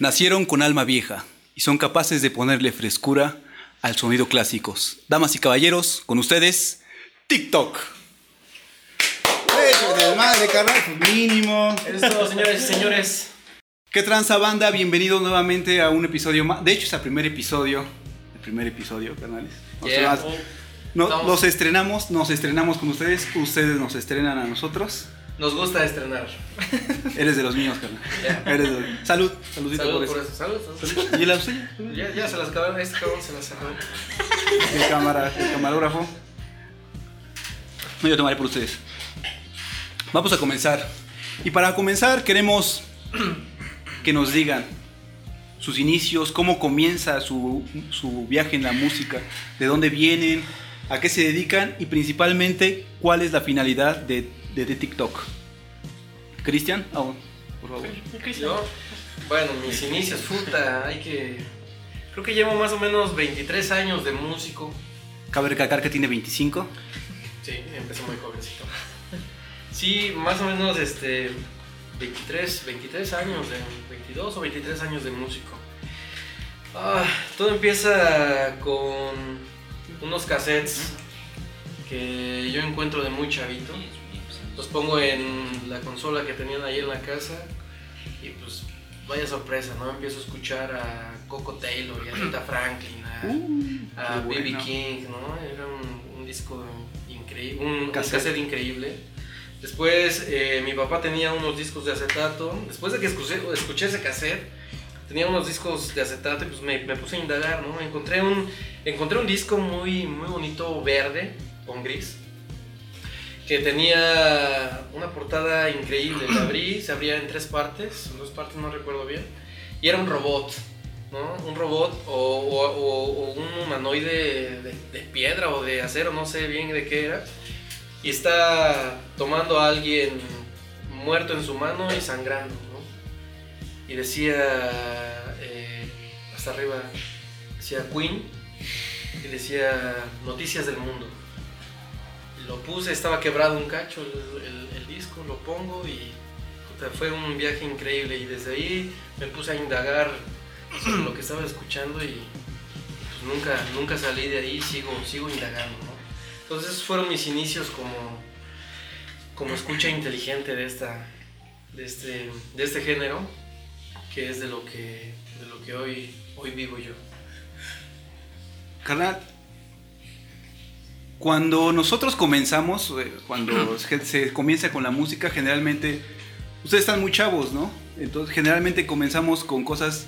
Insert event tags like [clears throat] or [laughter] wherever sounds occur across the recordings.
Nacieron con alma vieja y son capaces de ponerle frescura al sonido clásicos. Damas y caballeros, con ustedes, TikTok. Eso, madre, carnal, pues mínimo. Eso es todo, señores y señores. ¿Qué tranza banda? Bienvenidos nuevamente a un episodio más. De hecho, es el primer episodio. El primer episodio, carnales. Yeah. más- no- Estamos- nos estrenamos, nos estrenamos con ustedes, ustedes nos estrenan a nosotros. Nos gusta estrenar. [laughs] Eres de los míos, carnal. Ya. Eres de los- Salud, saludito Salud por por eso. eso. Salud. salud. ¿Y la suya? Ya, ya se las acabaron. Este cabrón se las acabó. El cámara, el camarógrafo. No, yo tomaré por ustedes. Vamos a comenzar. Y para comenzar queremos [clears throat] que nos digan sus inicios, cómo comienza su, su viaje en la música, de dónde vienen, a qué se dedican y principalmente cuál es la finalidad de, de, de TikTok. Cristian, Ah, por favor. Yo, bueno, mis inicios, puta, hay que... Creo que llevo más o menos 23 años de músico. Cabe recalcar que tiene 25. Sí, empecé muy jovencito. Sí, más o menos este 23, 23 años, de, 22 o 23 años de músico. Ah, todo empieza con unos cassettes que yo encuentro de muy chavito. Los pongo en la consola que tenían ahí en la casa y pues vaya sorpresa, ¿no? Empiezo a escuchar a Coco Taylor y a Rita Franklin, a, a Uh, B.B. bueno. King, ¿no? Era un, un disco increíble, un, un Cassette. cassette increíble. Después eh, mi papá tenía unos discos de acetato. Después de que escuché, escuché ese cassette, tenía unos discos de acetato y pues me, me puse a indagar, ¿no? Encontré un, encontré un disco muy, muy bonito verde con gris que tenía una portada increíble. La abrí, se abría en tres partes, dos partes no recuerdo bien, y era un robot, ¿no? Un robot o, un humanoide de, de piedra o de acero, no sé bien de qué era, y está tomando a alguien muerto en su mano y sangrando, ¿no? Y decía, eh, hasta arriba, decía Queen, y decía Noticias del Mundo. Lo puse, estaba quebrado un cacho el, disco, lo pongo y fue un viaje increíble y desde ahí me puse a indagar sobre lo que estaba escuchando y pues nunca, nunca salí de ahí, sigo, sigo indagando. Entonces esos fueron mis inicios como, como escucha inteligente de, esta, de, este, de este género, que es de lo que, de lo que hoy, hoy vivo yo. Carnal, cuando nosotros comenzamos, eh, cuando [clears throat] se, comienza con la música, generalmente, ustedes están muy chavos, ¿no? Entonces, generalmente comenzamos con cosas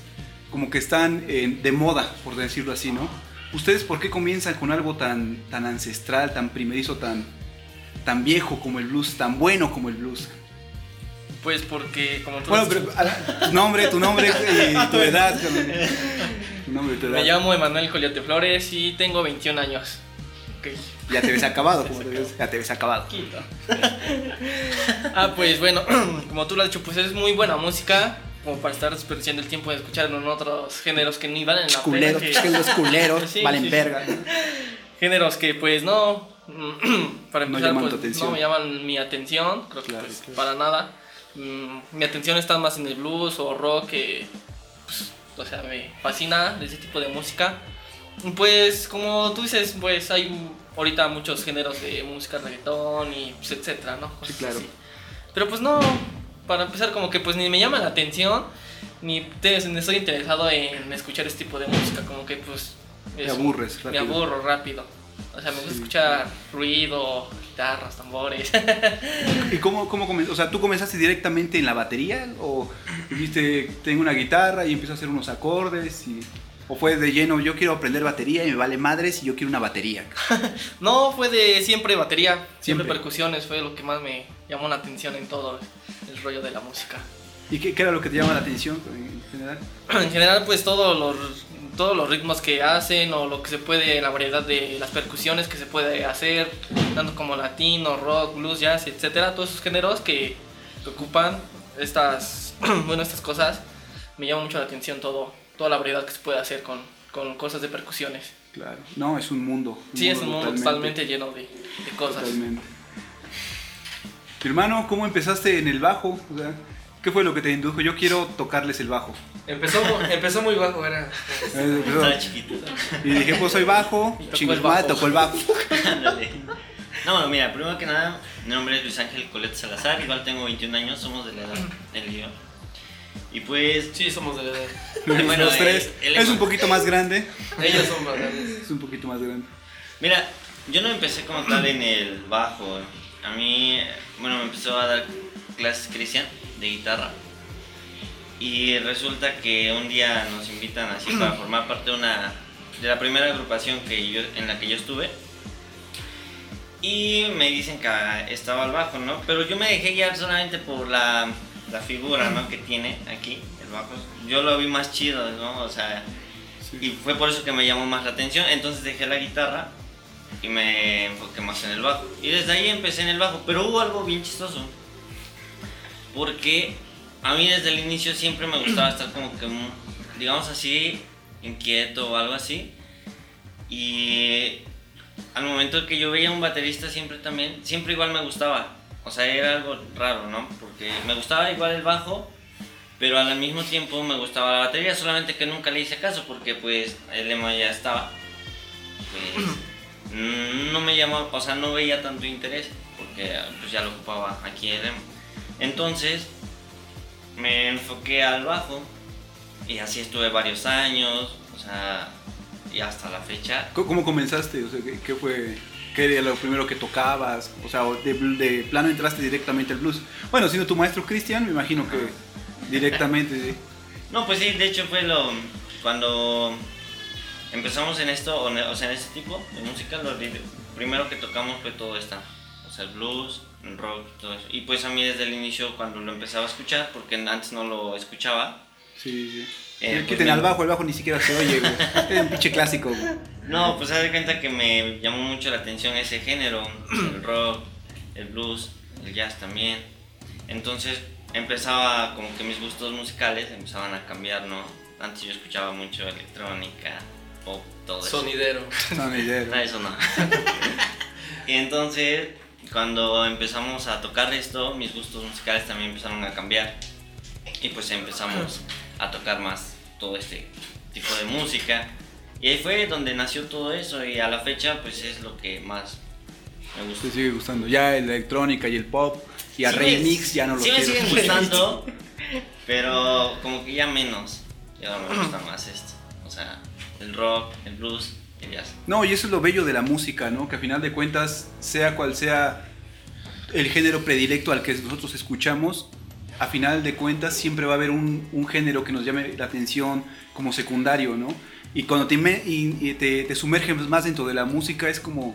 como que están eh, de moda, por decirlo así, ¿no? ¿Ustedes por qué comienzan con algo tan, tan ancestral, tan primerizo, tan, tan viejo como el blues, tan bueno como el blues? Pues porque, como tú Bueno, pero tu nombre, tu nombre y tu [laughs] edad. Tu nombre tu edad. me llamo Emanuel Coliote Flores y tengo 21 años. Ya te ves acabado, [laughs] como te ves, ya te ves acabado. [laughs] Ah, pues bueno, [clears throat] como tú lo has dicho, pues es muy buena música. Como para estar desperdiciando el tiempo de escuchar en otros géneros que ni valen la culeros, pena. que los [laughs] culeros Sí, valen sí. verga. ¿no? Géneros que pues no, [clears throat] para No empezar tu pues atención. no me llaman mi atención, creo que Claro, pues, claro. para nada. Mm, mi atención está más en el blues o rock que pues, o sea, me fascina ese tipo de música. Pues como tú dices, pues hay ahorita muchos géneros de música, reggaetón y pues, etcétera, ¿no? Sí, claro. así. Pero pues no, para empezar como que pues ni me llama la atención ni te- estoy interesado en escuchar este tipo de música, como que pues Te es- aburres me rápido. aburro rápido. O sea, me gusta Sí. escuchar ruido, guitarras, tambores. ¿Y cómo, cómo? O sea, ¿tú comenzaste directamente en la batería? ¿O dijiste, tengo una guitarra y empiezo a hacer unos acordes? Y, ¿O fue de lleno, yo quiero aprender batería y me vale madres y yo quiero una batería? [laughs] no, fue de siempre batería, siempre, Siempre. percusiones, fue lo que más me llamó la atención en todo el rollo de la música. ¿Y qué, qué era lo que te llama la atención en general? [clears throat] En general, pues todos los, todos los ritmos que hacen o lo que se puede, la variedad de las percusiones que se puede hacer, tanto como latino, rock, blues, jazz, etcétera, todos esos géneros que, que ocupan estas, [clears throat] bueno, estas cosas, me llama mucho la atención todo, toda la variedad que se puede hacer con, con cosas de percusiones. Claro. No, es un mundo. Sí, es un mundo mundo totalmente lleno de, de cosas. Totalmente. Mi hermano, ¿cómo empezaste en el bajo? O sea, ¿Qué fue lo que te indujo? Yo quiero tocarles el bajo. Empezó, empezó muy bajo, era. Eh, Estaba chiquito. Y dije, pues soy bajo, bajo. tocó el bajo. No, bueno, mira, primero que nada, mi nombre es Luis Ángel Colet Salazar, igual tengo 21 años, somos de la edad del lío. Y pues, Sí, somos de la edad. Bueno, Los tres. Es un poquito más grande. Ellos son más grandes. Es un poquito más grande. mira, yo no empecé como tal en el bajo. A mí, bueno, me empezó a dar clases Cristian de guitarra. Y resulta que un día nos invitan así para [clears throat] formar parte de una de la primera agrupación que yo, en la que yo estuve. Y me dicen que estaba al bajo, ¿no? Pero yo me dejé guiar solamente por la, la figura, ¿no? Que tiene aquí, el bajo. Yo lo vi más chido, ¿no? O sea, y fue por eso que me llamó más la atención. Entonces dejé la guitarra y me enfoqué más en el bajo. Y desde ahí empecé en el bajo. Pero hubo algo bien chistoso. Porque a mí desde el inicio siempre me gustaba estar como que, mm, digamos así, inquieto o algo así. Y al momento que yo veía un baterista siempre también, siempre igual me gustaba. O sea, era algo raro, ¿no? Porque me gustaba igual el bajo, pero al mismo tiempo me gustaba la batería, solamente que nunca le hice caso porque pues el lema ya estaba. Pues no me llamó, o sea, no veía tanto interés porque pues ya lo ocupaba aquí el lema. Entonces me enfoqué al bajo y así estuve varios años, o sea, y hasta la fecha. ¿Cómo comenzaste? O sea, ¿qué, qué fue? ¿Qué era lo primero que tocabas? O sea, de, de plano entraste directamente al blues. Bueno, siendo tu maestro Cristian, me imagino que directamente. sí. No, pues sí, de hecho fue lo cuando empezamos en esto, o sea, en este tipo de música, lo primero que tocamos fue todo esto, o sea, el blues, el rock, todo eso. Y pues a mí desde el inicio cuando lo empezaba a escuchar, porque antes no lo escuchaba, Sí, sí. Eh, Eh, pues Quiten me- al bajo, el bajo ni siquiera se oye, güey. [laughs] Es un pinche clásico, güey. no, pues haz de cuenta que me llamó mucho la atención ese género, el [clears throat] rock, el blues, el jazz también. Entonces empezaba como que mis gustos musicales empezaban a cambiar, ¿no? Antes yo escuchaba mucho electrónica, pop, todo eso. Sonidero. No, ni idea. No, eso no. [laughs] y entonces, cuando empezamos a tocar esto, mis gustos musicales también empezaron a cambiar. Y pues empezamos a tocar más todo este tipo de música. Y ahí fue donde nació todo eso y a la fecha pues es lo que más me gusta. Te sigue gustando. Ya la electrónica y el pop y a Sí remix me- ya no lo Sí me quiero. siguen gustando, [laughs] pero como que ya menos. Ya me gusta más esto. O sea, el rock, el blues, el jazz. No, y eso es lo bello de la música, ¿no? Que a final de cuentas, sea cual sea el género predilecto al que nosotros escuchamos, a final de cuentas siempre va a haber un, un género que nos llame la atención como secundario, ¿no? Y cuando te, y te, te sumerges más dentro de la música es como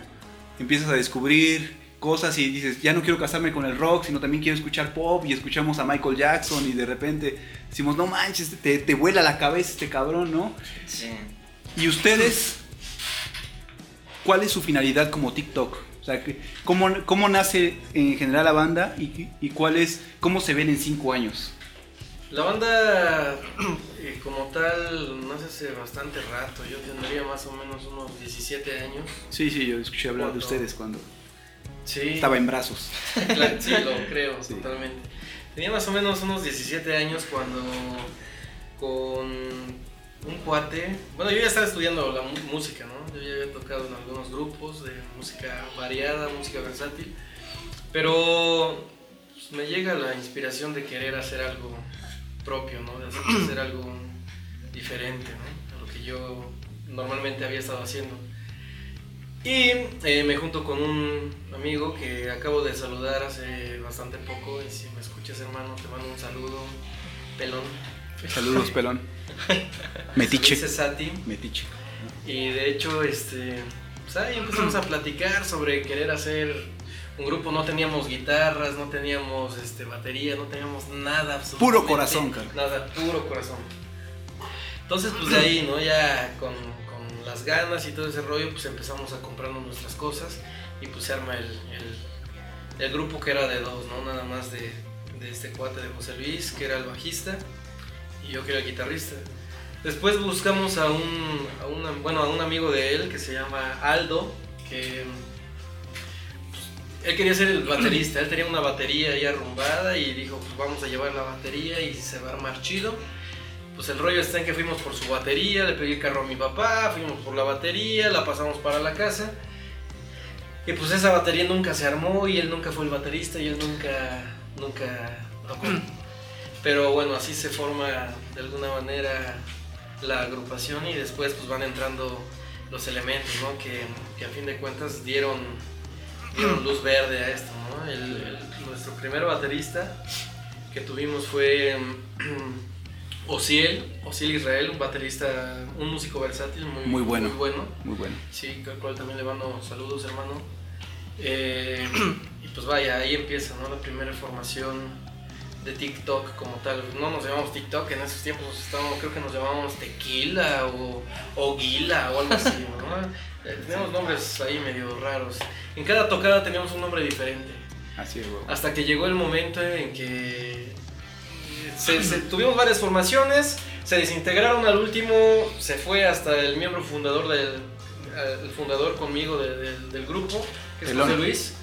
empiezas a descubrir cosas y dices, ya no quiero casarme con el rock, sino también quiero escuchar pop y escuchamos a Michael Jackson y de repente decimos, no manches, te, te vuela la cabeza este cabrón, ¿no? Sí. ¿Y ustedes cuál es su finalidad como TikTok? O sea, ¿cómo, cómo nace en general la banda y, y cuál es, cómo se ven en cinco años? La banda, [clears throat] eh, como tal, nace hace bastante rato. Yo tendría más o menos unos 17 años. Sí, sí, yo escuché hablar de ustedes cuando Sí. estaba en brazos. [laughs] Claro, sí, lo creo, Sí. totalmente. Tenía más o menos unos 17 años cuando con un cuate, bueno, yo ya estaba estudiando la música, ¿no? Yo ya había tocado en algunos grupos de música variada, música versátil, pero pues, me llega la inspiración de querer hacer algo propio, ¿no? De hacer algo diferente, ¿no? A lo que yo normalmente había estado haciendo. Y eh, me junto con un amigo que acabo de saludar hace bastante poco. Y si me escuchas, hermano, te mando un saludo. Pelón. Saludos, pelón. Metiche. Sati. Metiche. Y de hecho, este, pues ahí empezamos a platicar sobre querer hacer un grupo. No teníamos guitarras, no teníamos este, batería, no teníamos nada. absolutamente Puro corazón, cara. Nada, puro corazón. Entonces, pues de ahí, ¿no? Ya con, con las ganas y todo ese rollo, pues empezamos a comprarnos nuestras cosas y pues se arma el, el, el grupo que era de dos, ¿no? Nada más de, de este cuate de José Luis, que era el bajista, yo que era el guitarrista. Después buscamos a un, a bueno, a un amigo de él que se llama Aldo, que pues, él quería ser el baterista, él tenía una batería ahí arrumbada y dijo, pues vamos a llevar la batería y se va a armar chido. pues el rollo está en que fuimos por su batería, le pedí el carro a mi papá, fuimos por la batería, la pasamos para la casa. Y pues esa batería nunca se armó y él nunca fue el baterista y él nunca, nunca. Pero bueno, así se forma de alguna manera la agrupación y después pues van entrando los elementos, ¿no? Que, que a fin de cuentas dieron, dieron luz verde a esto, ¿no? El- el- nuestro primer baterista que tuvimos fue [clears throat] Osiel, Osiel Israel, un baterista, un músico versátil muy, Muy bueno. Muy bueno. Muy bueno. Sí, al cual también le mando saludos, hermano. Eh, [clears throat] y pues vaya, ahí empieza, ¿no? La primera formación de TikTok como tal. No nos llamamos TikTok, en esos tiempos estábamos, creo que nos llamábamos Tequila o, o Guila o algo así, ¿no? [laughs] Eh, teníamos nombres ahí medio raros. En cada tocada teníamos un nombre diferente. Así es. Hasta que llegó el momento en que se- se- [clears throat] tuvimos varias formaciones, se desintegraron al último, se fue hasta el miembro fundador del el fundador conmigo de- del- del grupo, que es Elón. José Luis.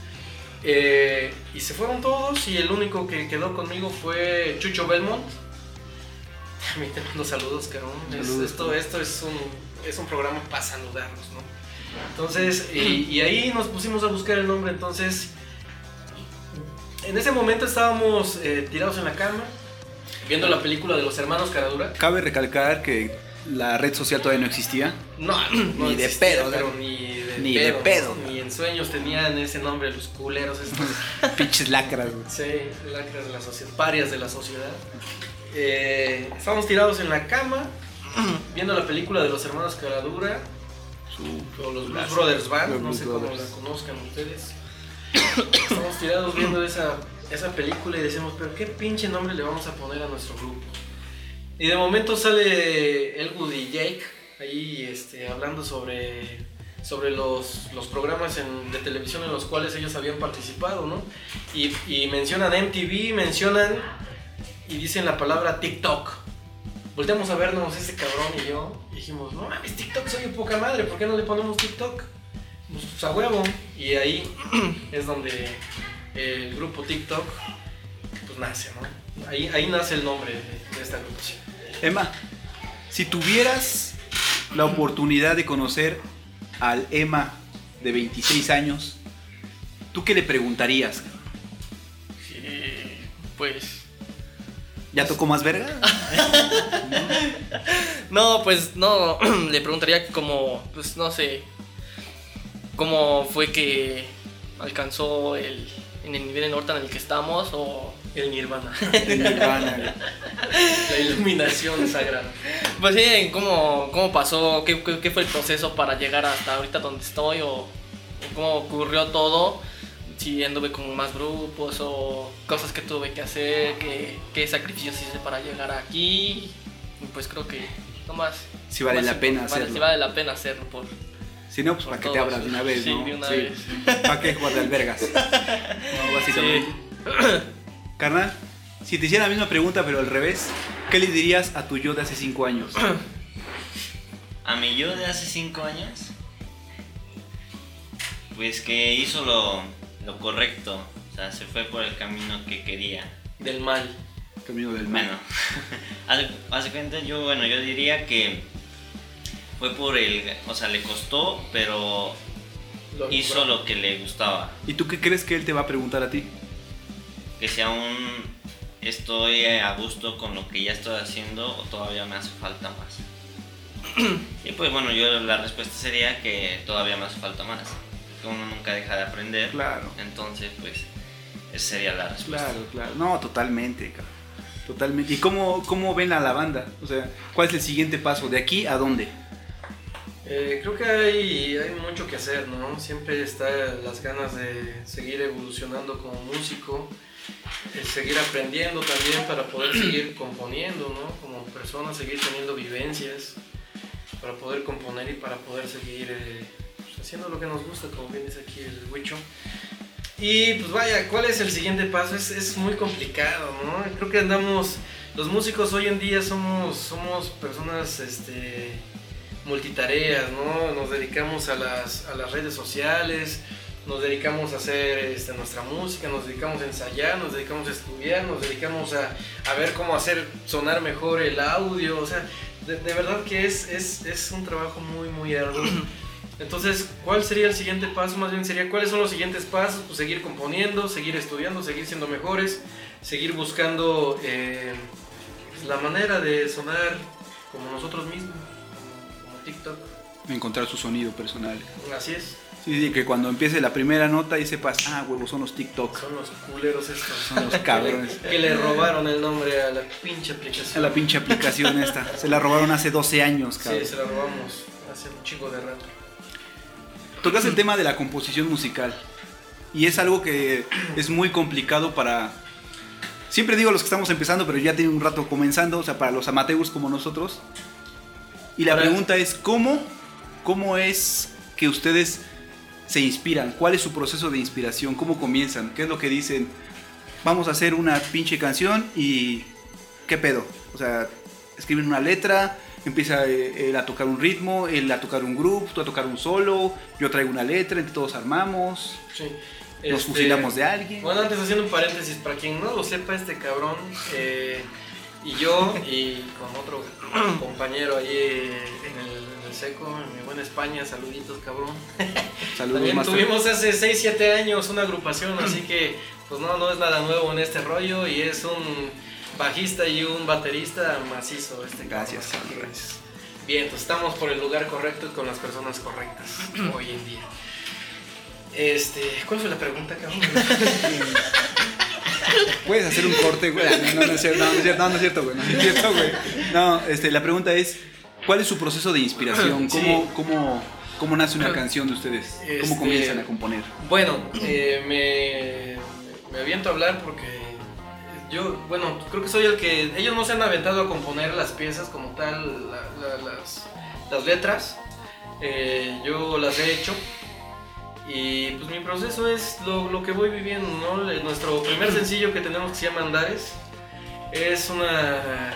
Eh, y se fueron todos y el único que quedó conmigo fue Chucho Belmont. [laughs] También te mando saludos, cabrón. Saludos. esto, esto es un, es un programa para saludarnos, ¿no? Entonces, y, [clears throat] y ahí nos pusimos a buscar el nombre, entonces en ese momento estábamos eh, tirados en la cama, viendo la película de los hermanos Caradura. Cabe recalcar que la red social todavía no existía. No, [clears throat] no Ni de pedo, ni de Ni de pedo, en sueños tenían ese nombre, los culeros estos. [laughs] Pinches lacras, güey. sí, lacras de la sociedad, parias de la sociedad. Eh, estábamos tirados en la cama, viendo la película de los hermanos Caradura, o los Blues Brothers Band, no sé cómo la conozcan ustedes. Estamos tirados viendo esa, esa película y decimos, pero qué pinche nombre le vamos a poner a nuestro grupo. Y de momento sale Elwood y Jake ahí este, hablando sobre, sobre los, los programas en- de televisión en los cuales ellos habían participado, ¿no? Y, y mencionan MTV, mencionan y dicen la palabra TikTok. Volteamos a vernos ese cabrón y yo y dijimos, no mames, TikTok soy poca madre, ¿por qué no le ponemos TikTok? Pues a huevo. Y ahí [clears throat] es donde el grupo TikTok pues nace, ¿no? Ahí, ahí nace el nombre de, de esta agrupación. Emma, si tuvieras la oportunidad de conocer al Emma de 26 años, ¿tú qué le preguntarías? Eh, pues. ¿Ya tocó más verga? [laughs] No, pues no, [clears throat] le preguntaría como, pues no sé, cómo fue que alcanzó el, en el nivel en Horta en el que estamos o... El Nirvana. De Nirvana. [laughs] La iluminación sagrada. Pues sí, cómo, cómo pasó, qué, qué- qué fue el proceso para llegar hasta ahorita donde estoy o, cómo ocurrió todo, si anduve con más grupos o cosas que tuve que hacer, qué, qué sacrificios hice para llegar aquí, pues creo que nomás... Si vale nomás la pena hacerlo. Si vale la pena hacerlo por... Si no, pues para que te abras de una vez, Sí, ¿no? de una vez. ¿Para qué jugar de albergas? [laughs] No, básicamente. Carnal, si te hiciera la misma pregunta pero al revés, ¿qué le dirías a tu yo de hace 5 años? [clears throat] A mi yo de hace 5 años, pues que hizo lo, lo correcto, o sea, se fue por el camino que quería. Del mal. Camino del mal. Bueno, [laughs] de cuenta, yo, bueno, yo diría que fue por el, o sea, le costó, pero Lo hizo lo que le gustaba. ¿Y tú qué crees que él te va a preguntar a ti? Que si aún estoy a gusto con lo que ya estoy haciendo o todavía me hace falta más. Y pues bueno, yo la respuesta sería que todavía me hace falta más. Que uno nunca deja de aprender. Claro. Entonces, pues, esa sería la respuesta. Claro, claro. No, totalmente, cabrón. Totalmente. ¿Y cómo, cómo ven a la banda? O sea, ¿cuál es el siguiente paso? ¿De aquí a dónde? Eh, creo que hay, hay mucho que hacer, ¿no? Siempre está las ganas de seguir evolucionando como músico, seguir aprendiendo también para poder seguir componiendo, ¿no? Como persona, seguir teniendo vivencias, para poder componer y para poder seguir eh, pues, haciendo lo que nos gusta, como bien dice aquí el Huicho. Y pues vaya, ¿cuál es el siguiente paso? Es, es muy complicado, ¿no? Creo que andamos, los músicos hoy en día somos, somos personas, este multitareas, ¿no? Nos dedicamos a las, a las redes sociales, nos dedicamos a hacer este, nuestra música, nos dedicamos a ensayar, nos dedicamos a estudiar, nos dedicamos a, a ver cómo hacer sonar mejor el audio, o sea, de, de verdad que es, es, es un trabajo muy, muy arduo. [clears throat] Entonces, ¿cuál sería el siguiente paso? Más bien sería, ¿cuáles son los siguientes pasos? Pues seguir componiendo, seguir estudiando, seguir siendo mejores, seguir buscando eh, pues, la manera de sonar como nosotros mismos, como, como TikTok. Encontrar su sonido personal. Así es, Sí, sí, que cuando empiece la primera nota y sepas, ah, huevo, son los TikTok. son los culeros estos. Son los [laughs] cabrones. Que le robaron el nombre a la pinche A aplicación. la pinche aplicación esta. Se la robaron hace 12 años, cabrón. Sí, se la robamos hace un chico de rato. Tocas el tema de la composición musical. Y es algo que es muy complicado para... Siempre digo los que estamos empezando, pero ya tiene un rato comenzando, o sea, para los amateurs como nosotros. Y la pregunta es, ¿cómo, ¿cómo es que ustedes se inspiran? ¿Cuál es su proceso de inspiración? ¿Cómo comienzan? ¿Qué es lo que dicen? Vamos a hacer una pinche canción y... ¿Qué pedo? O sea, escriben una letra, empieza eh, él a tocar un ritmo, él a tocar un groove, tú a tocar un solo, yo traigo una letra, entre todos armamos, Sí. nos Este, fusilamos de alguien. Bueno, antes haciendo un paréntesis, para quien no lo sepa, este cabrón eh, y yo y con otro [clears throat] compañero allí en el, el seco, en mi buena España, saluditos cabrón. [laughs] Saludos, También Master. tuvimos hace 6, 7 años una agrupación, así que pues no, no es nada nuevo en este rollo y es un bajista y un baterista macizo este Gracias, gracias. Bien, pues estamos por el lugar correcto y con las personas correctas [clears throat] hoy en día. Este, ¿cuál fue la pregunta, cabrón? [laughs] Puedes hacer un corte, güey. No, no, no es cierto, no, no es cierto, no, no es cierto, güey. No es cierto, güey. No, este, la pregunta es, ¿cuál es su proceso de inspiración? Sí. ¿Cómo, cómo, cómo nace una canción de ustedes? ¿Cómo Este- comienzan a componer? Bueno, eh, me, me aviento a hablar porque yo, bueno, creo que soy el que... Ellos no se han aventado a componer las piezas como tal, la- la- las, las letras. Eh, yo las he hecho. Y pues mi proceso es lo, lo que voy viviendo, ¿no? Nuestro primer sencillo que tenemos que se llama Andares es una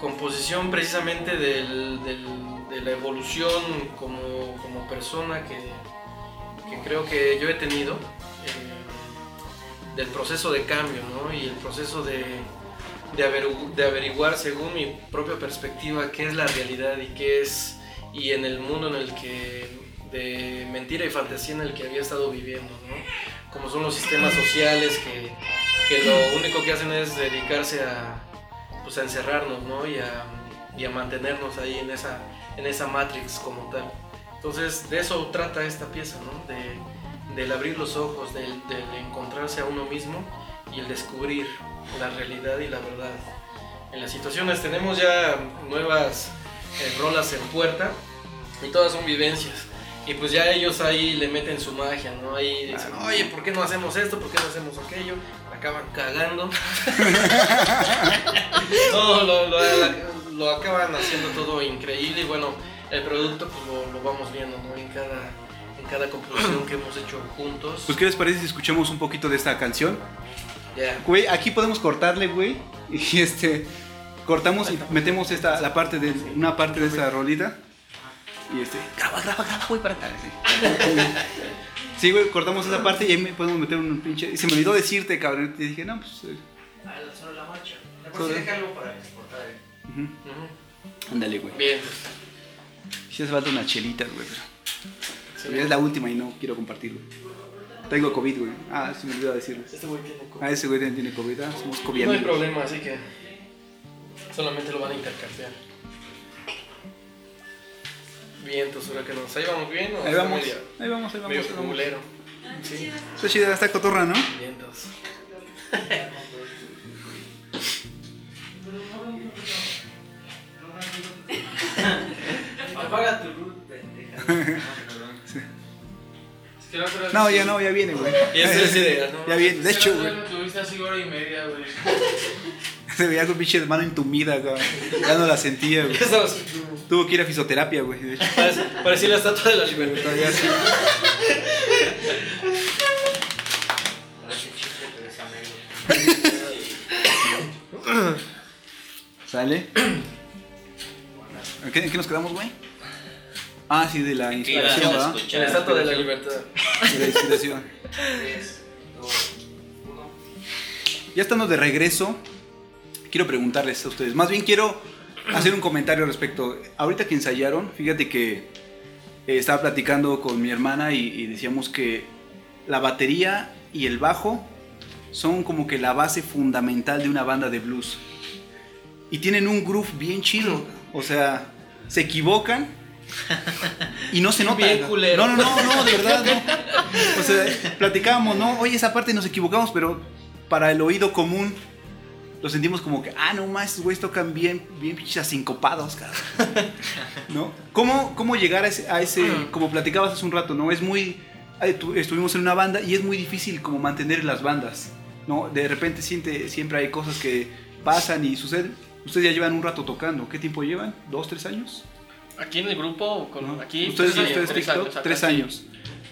composición precisamente del- del- de la evolución como, como persona que, que creo que yo he tenido, eh, del proceso de cambio, ¿no? Y el proceso de, de, averigu- de averiguar según mi propia perspectiva qué es la realidad y qué es, y en el mundo en el que, de mentira y fantasía en el que había estado viviendo, ¿no? Como son los sistemas sociales que, que lo único que hacen es dedicarse a, pues, a encerrarnos, ¿no? Y a, y a mantenernos ahí en esa, en esa matrix como tal. Entonces, de eso trata esta pieza, ¿no? De, del abrir los ojos, del, del encontrarse a uno mismo y el descubrir la realidad y la verdad. En las situaciones tenemos ya nuevas eh, rolas en puerta y todas son vivencias. Y pues ya ellos ahí le meten su magia, ¿no? Ahí dicen, oye, ¿por qué no hacemos esto? ¿Por qué no hacemos aquello? Acaban cagando. [laughs] no, lo, lo, lo acaban haciendo todo increíble y bueno, el producto pues lo, lo vamos viendo, ¿no? En cada, en cada composición que hemos hecho juntos. Pues, ¿qué les parece si escuchamos un poquito de esta canción? Ya. Güey, aquí podemos cortarle, güey. Y este. Cortamos y metemos esta, la parte de, una parte de esta rolita. Y este. Graba, graba, graba, güey, para acá. [laughs] Sí. Güey, cortamos esa parte y ahí me podemos meter un pinche. Se me olvidó decirte, cabrón. Y dije, no, pues. eh, Sobre la marcha. Sobre- déjalo para exportar. ujú. Ujú. Ándale, güey. Bien. Si hace falta unas chelitas, güey. pero- Sí. es la última y no quiero compartirlo. Tengo COVID, güey. Ah, se me olvidó decirlo. Este güey tiene co- Ah, ese güey también tiene COVID. Ah, somos COVID No hay problema, así que solamente lo van a intercambiar. Bien, entonces ahora que nos. ¿Ahí vamos bien o Ahí vamos, medio- ahí vamos, ahí vamos. medio ahí vamos. culero? Sí, Está chida, está cotorra, ¿no? bien, entonces. Apaga tu luz, pendeja. [laughs] No, ya no, ya viene, güey. Y esa es la idea, ¿no? Ya viene, de hecho, güey. tuviste así hora y media, güey. [laughs] Se veía con pinche mano entumida, güey. Ya no la sentía, güey. Ya Tuvo que ir a fisioterapia, güey. De hecho, Parece- Parecía la estatua de la libertad. todavía sí. ¿Sale? ¿En qué, en qué nos quedamos, güey? Ah, sí, de la inspiración, ¿verdad? La estatua de la libertad. de la inspiración. Tres, dos, uno. Ya estando de regreso, quiero preguntarles a ustedes. Más bien quiero hacer un comentario respecto. Ahorita que ensayaron, fíjate que eh, estaba platicando con mi hermana y, y decíamos que la batería y el bajo son como que la base fundamental de una banda de blues. Y tienen un groove bien chido. O sea, se equivocan [laughs] y no se nota. Bien culero. No, no, no, no, de verdad, no. O sea, platicábamos, ¿no? Oye, esa parte nos equivocamos, pero para el oído común lo sentimos como que, ah, no más, estos güeyes tocan bien, bien pinches asincopados, cabrón. [laughs] ¿No? ¿Cómo, cómo llegar a ese, a ese, como platicabas hace un rato, ¿no? Es muy, eh, tu- estuvimos en una banda y es muy difícil como mantener las bandas, ¿no? De repente siente, siempre hay cosas que pasan y suceden. Ustedes ya llevan un rato tocando, ¿qué tiempo llevan? ¿Dos, tres años? Aquí en el grupo, con, ¿No? aquí. ustedes, sí, ustedes tres TikTok, años tres años.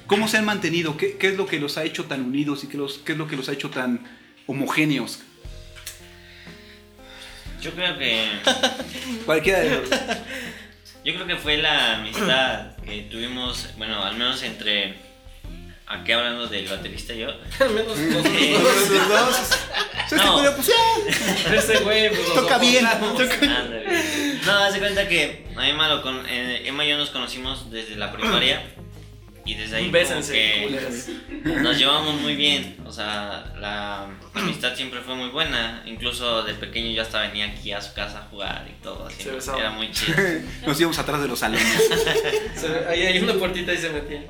¿Cómo se han mantenido? ¿Qué, qué es lo que los ha hecho tan unidos y qué, los, qué es lo que los ha hecho tan homogéneos? Yo creo que [laughs] Cualquiera de los... yo creo que fue la amistad que tuvimos, bueno, al menos entre aquí hablando del baterista y yo. [laughs] Al menos Eh, dos. [laughs] los dos. Este güey, pues, Ese güey, pues, toca bien. toca-. No, haz de cuenta que a Emma, lo con, eh, Emma y yo nos conocimos desde la primaria y desde ahí Bésense, que nos llevamos muy bien. O sea, la amistad siempre fue muy buena. Incluso de pequeño yo hasta venía aquí a su casa a jugar y todo. Así, Se era muy chido. [laughs] Nos íbamos atrás de los salones [laughs] Ahí hay una puertita y se metía.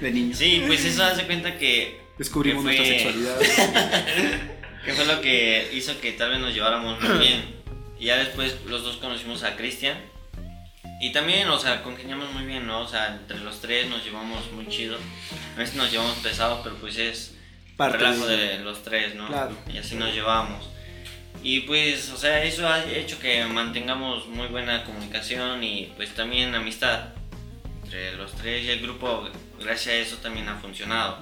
de niños. Sí, pues eso hace cuenta que, Descubrimos que fue- nuestra sexualidad. [laughs] que fue lo que hizo que tal vez nos lleváramos muy bien. Y ya después los dos conocimos a Cristian. Y también, o sea, congeniamos muy bien, ¿no? O sea, entre los tres nos llevamos muy chido. A veces nos llevamos pesado, pero pues es Parte relajo de- de los tres, ¿no? Claro. Y así nos llevamos. Y pues, o sea, eso ha hecho que mantengamos muy buena comunicación y pues también amistad entre los tres y el grupo, gracias a eso también ha funcionado.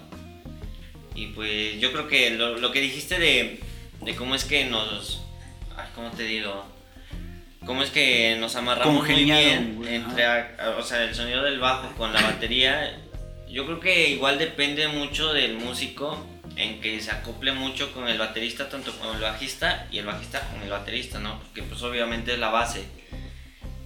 Y pues yo creo que lo, lo que dijiste de, de cómo es que nos, ay, ¿cómo te digo? Cómo es que nos amarramos muy bien güey, entre, o sea, el sonido del bajo con la batería. Yo creo que igual depende mucho del músico en que se acople mucho con el baterista, tanto con el bajista y el bajista con el baterista, ¿no? Porque pues obviamente es la base.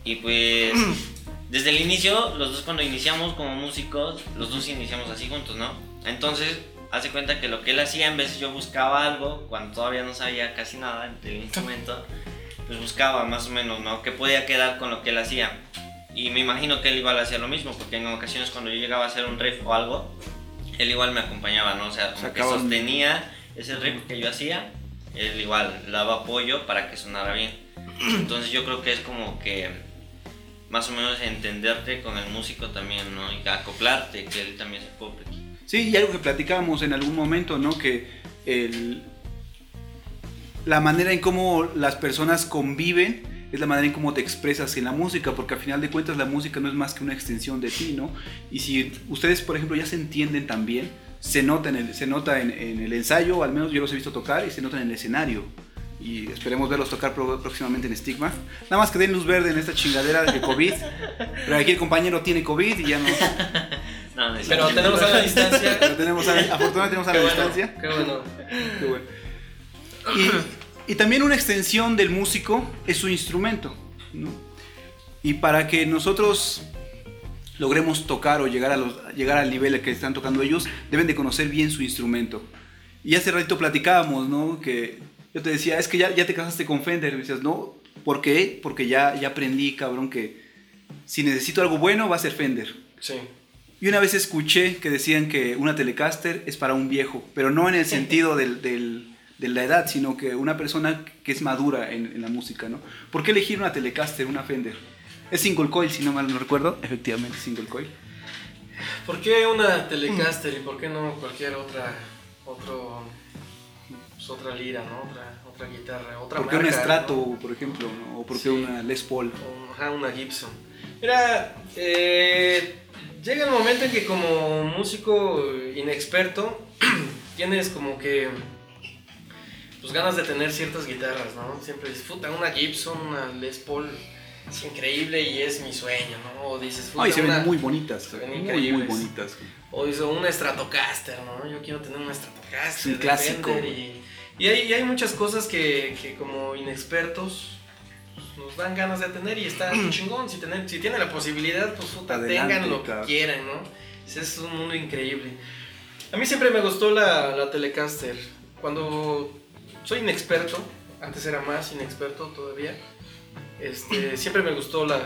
Y pues [clears throat] desde el inicio, los dos cuando iniciamos como músicos, los dos iniciamos así juntos, ¿no? Entonces, hace cuenta que lo que él hacía, en vez yo buscaba algo, cuando todavía no sabía casi nada del instrumento, pues buscaba más o menos, ¿no? Que podía quedar con lo que él hacía. Y me imagino que él igual hacía lo mismo, porque en ocasiones cuando yo llegaba a hacer un riff o algo, él igual me acompañaba, ¿no? O sea, como que sostenía ese riff que yo hacía, él igual daba apoyo para que sonara bien. Entonces yo creo que es como que más o menos entenderte con el músico también, ¿no? Y acoplarte, que él también se acople. Sí, y algo que platicábamos en algún momento, ¿no? Que el, la manera en cómo las personas conviven es la manera en cómo te expresas en la música, porque al final de cuentas la música no es más que una extensión de ti, ¿no? Y si ustedes, por ejemplo, ya se entienden también, se nota en el, se nota en, en el ensayo, al menos yo los he visto tocar, y se nota en el escenario. Y esperemos verlos tocar próximamente en Stigma. Nada más que den luz verde en esta chingadera de COVID. [laughs] Pero aquí el compañero tiene COVID y ya no. [laughs] No, no Pero tenemos a la distancia. Pero tenemos a- afortunadamente tenemos a Qué la bueno, distancia. qué bueno. Qué bueno. Y, y también una extensión del músico es su instrumento. ¿no? Y para que nosotros logremos tocar o llegar, a los, llegar al nivel que están tocando ellos, deben de conocer bien su instrumento. Y hace ratito platicábamos, ¿no? Que yo te decía, es que ya, ya te casaste con Fender. Y me decías, no, ¿por qué? Porque ya, ya aprendí, cabrón, que si necesito algo bueno va a ser Fender. Sí. Y una vez escuché que decían que una Telecaster es para un viejo, pero no en el [laughs] sentido del, del- de la edad, sino que una persona que es madura en, en la música, ¿no? ¿Por qué elegir una Telecaster, una Fender? Es single coil, si no mal no recuerdo. [laughs] Efectivamente, single coil. ¿Por qué una Telecaster y por qué no cualquier otra otro pues, otra lira, ¿no? Otra, otra guitarra, otra ¿Por qué una marca, Strato, ¿no? por ejemplo? ¿no? ¿O por qué Sí. una Les Paul? O, ajá, una Gibson. Mira, eh, llega el momento en que como músico inexperto [clears throat] tienes como que pues ganas de tener ciertas guitarras, ¿no? Siempre disfruta una Gibson, una Les Paul. es increíble y es mi sueño, ¿no? O dices, Ay, se ven una- muy bonitas. se ven muy, muy bonitas. O dice un Stratocaster, ¿no? Yo quiero tener un Stratocaster. Es un clásico. Y, y hay, y hay muchas cosas que, que como inexpertos pues, nos dan ganas de tener y está [clears throat] chingón. Si, tener, si tienen la posibilidad, pues puta, Adelante, tengan lo claro. que quieran, ¿no? Es un mundo increíble. A mí siempre me gustó la, la Telecaster. Cuando soy inexperto, antes era más inexperto todavía, este, [laughs] siempre me gustó la...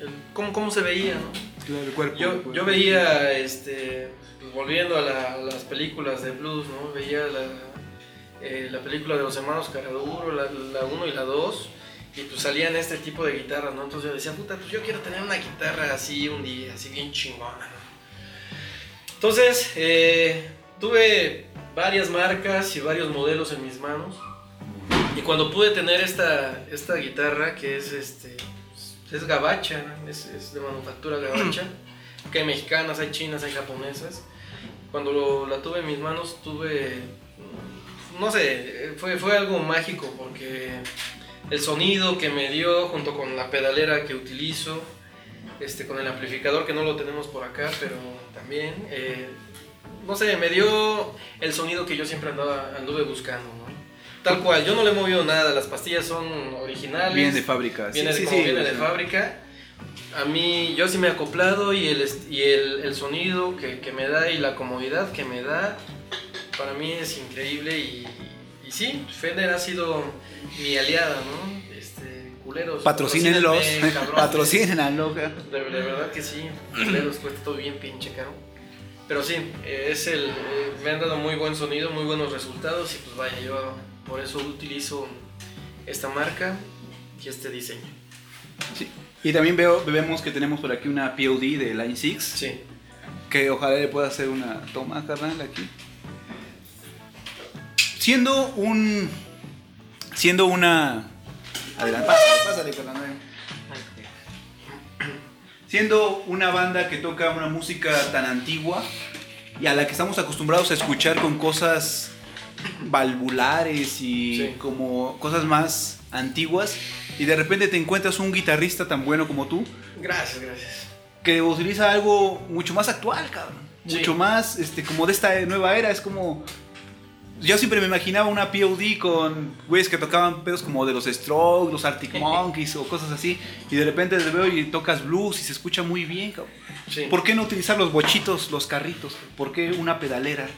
el- cómo, cómo se veía, ¿no? Claro, el cuerpo. el Yo, cuerpo. yo veía, este, pues, volviendo a, la- a las películas de blues, ¿no? Veía la, eh, la película de los hermanos Caraduro, la 1 y la 2, y pues salían este tipo de guitarras, ¿no? Entonces yo decía, puta, pues yo quiero tener una guitarra así un día, así bien chingona, ¿no? Entonces, eh, tuve varias marcas y varios modelos en mis manos, y cuando pude tener esta, esta guitarra, que es este es gabacha, es, es de manufactura gabacha, [clears throat] que hay mexicanas, hay chinas, hay japonesas. Cuando lo- la tuve en mis manos, tuve, no sé, fue, fue algo mágico porque el sonido que me dio junto con la pedalera que utilizo, este, con el amplificador que no lo tenemos por acá, pero también, eh, no sé, me dio el sonido que yo siempre andaba, anduve buscando, ¿no? Tal cual, yo no le he movido nada, las pastillas son originales. Vienen de fábrica. Viene, sí, de, sí, como sí, viene de fábrica. A mí, yo sí me he acoplado y el, y el, el sonido que, que me da y la comodidad que me da, para mí es increíble. Y, y sí, Fender ha sido mi aliada, ¿no? Este, culeros. Patrocínenlos. [laughs] Loca. De, de verdad que sí, culeros, cuesta todo bien pinche caro. Pero sí, es el, eh, me han dado muy buen sonido, muy buenos resultados y pues vaya, yo por eso utilizo esta marca y este diseño. Sí. Y también veo, vemos que tenemos por aquí una POD de Line 6. Sí. Que ojalá le pueda hacer una toma, carnal, aquí. Siendo un. Siendo una. Adelante, pásale, pásale, carnal. Siendo una banda que toca una música tan antigua y a la que estamos acostumbrados a escuchar con cosas valvulares y Sí. como cosas más antiguas, y de repente te encuentras un guitarrista tan bueno como tú, Gracias, gracias. que utiliza algo mucho más actual, cabrón. Sí. Mucho más, este, como de esta nueva era. Es como. Yo siempre me imaginaba una POD con güeyes que tocaban pedos como de los Strokes, los Arctic [laughs] Monkeys o cosas así. Y de repente te veo y tocas blues y se escucha muy bien, cabrón. Sí. ¿Por qué no utilizar los bochitos, los carritos? ¿Por qué una pedalera?